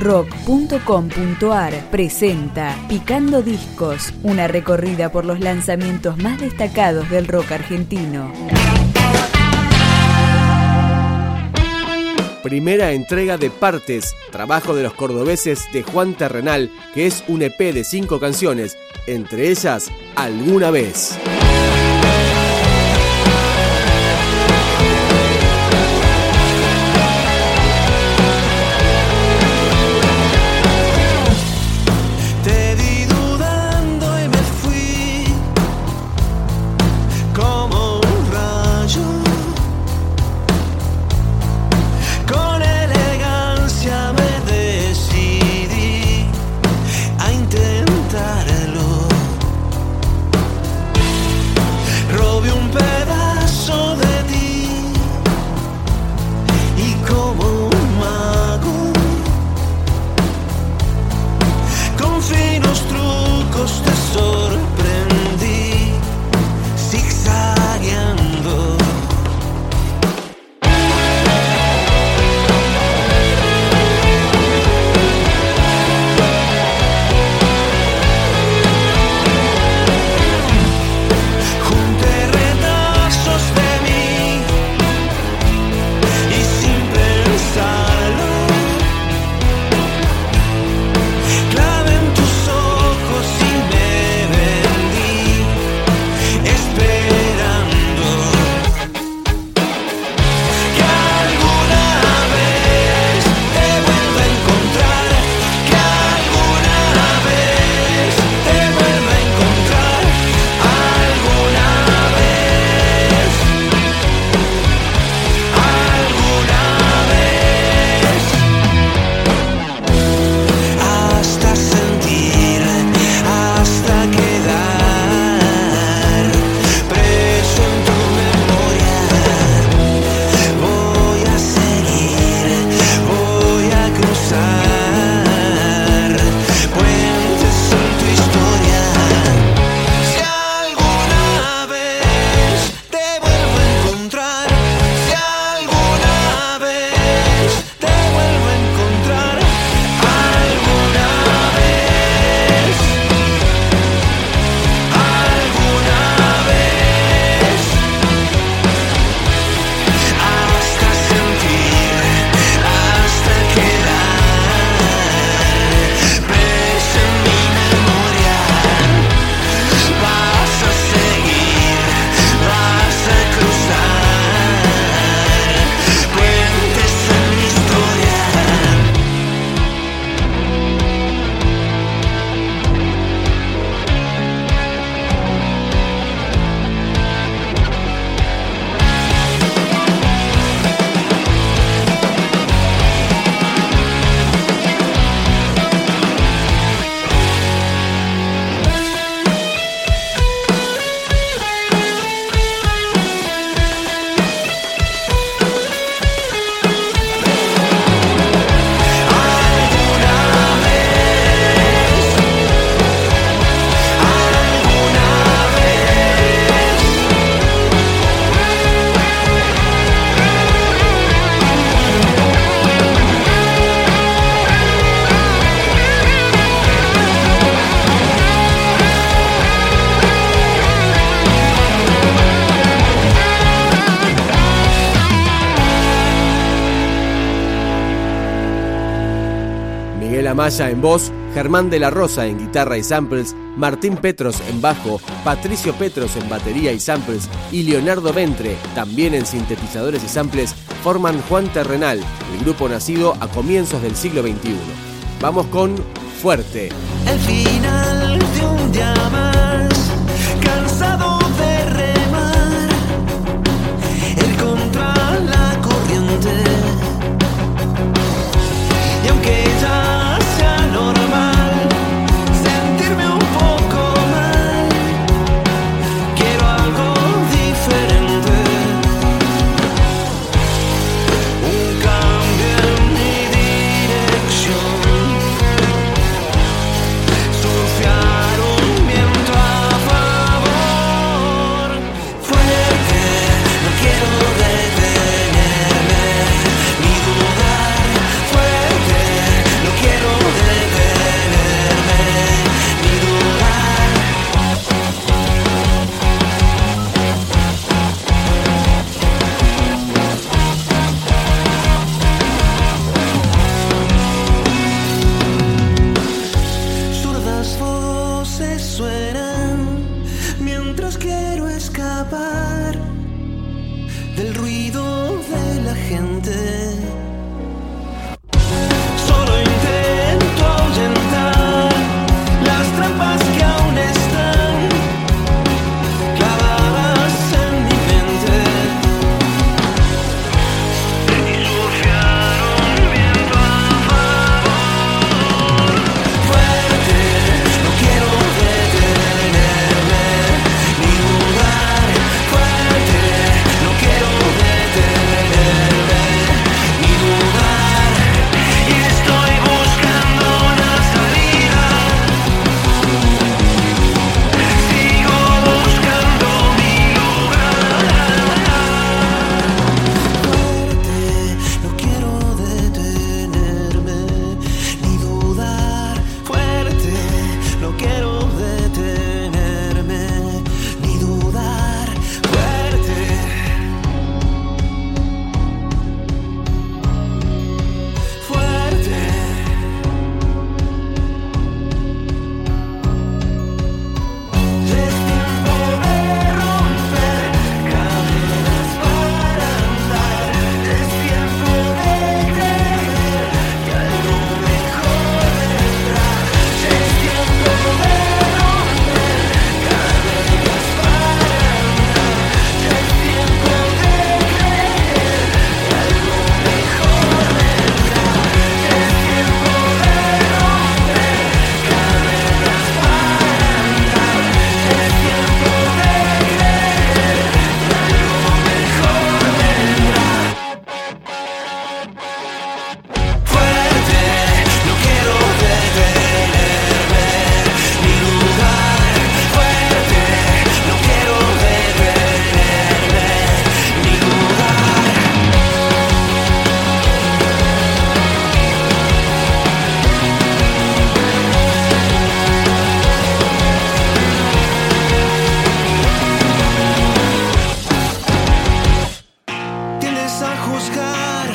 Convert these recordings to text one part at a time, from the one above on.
rock.com.ar presenta Picando Discos, una recorrida por los lanzamientos más destacados del rock argentino. Primera entrega de Partes, trabajo de los cordobeses de Juan Terrenal, que es un EP de cinco canciones, entre ellas Alguna vez. En voz, Germán de la Rosa en guitarra y samples, Martín Petros en bajo, Patricio Petros en batería y samples y Leonardo Ventre, también en sintetizadores y samples, forman Juan Terrenal, el grupo nacido a comienzos del siglo XXI. Vamos con Fuerte. El final de un buscar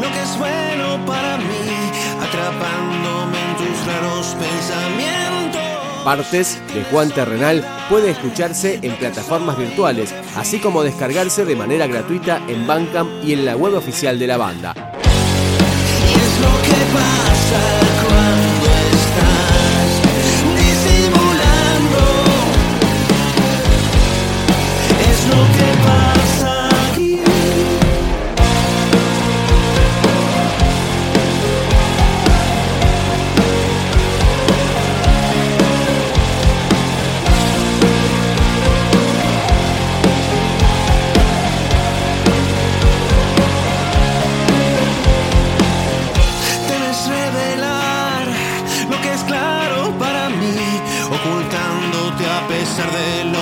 lo que para mí, atrapándome en tus raros pensamientos. Partes de Juan Terrenal puede escucharse en plataformas virtuales, así como descargarse de manera gratuita en Bandcamp y en la web oficial de la banda. Es lo que pasa. Pesar de lo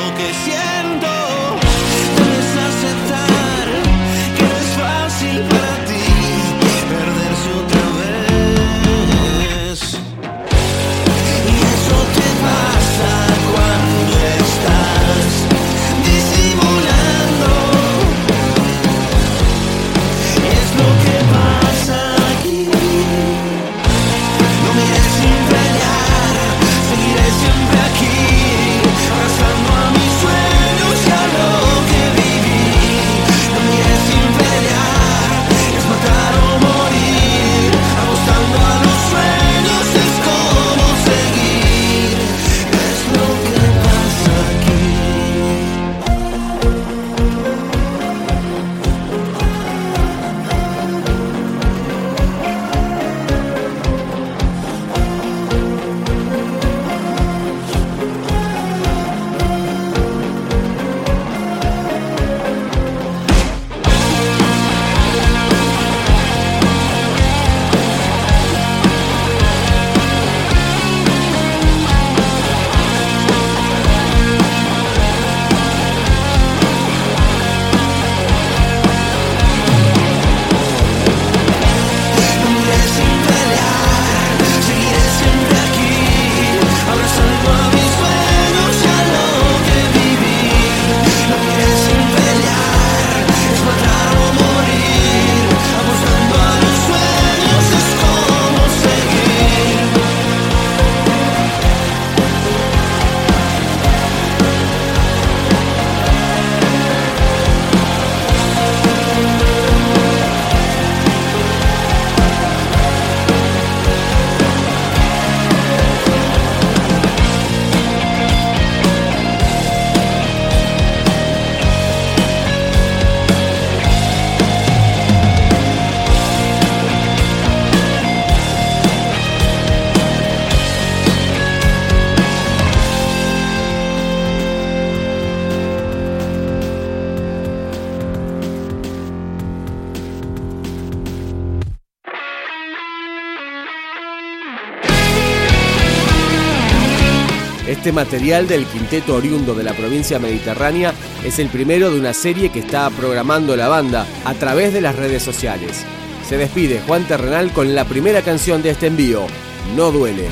Este material del quinteto oriundo de la provincia mediterránea es el primero de una serie que está programando la banda a través de las redes sociales. Se despide Juan Terrenal con la primera canción de este envío, No duele.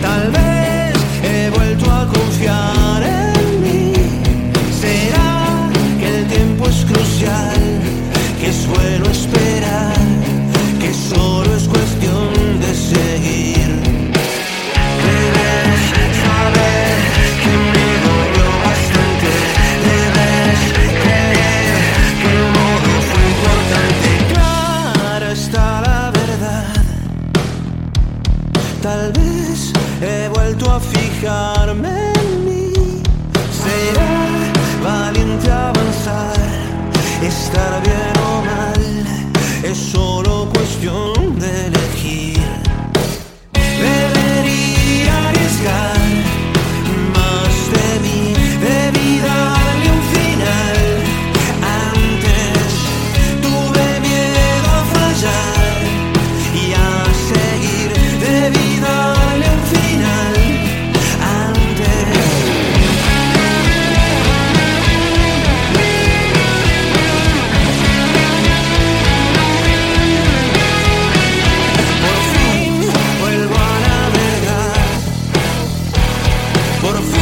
Tal vez he vuelto a confiar Tal vez he vuelto a fijarme en mí. Será valiente avanzar, estar bien o mal. Eso But if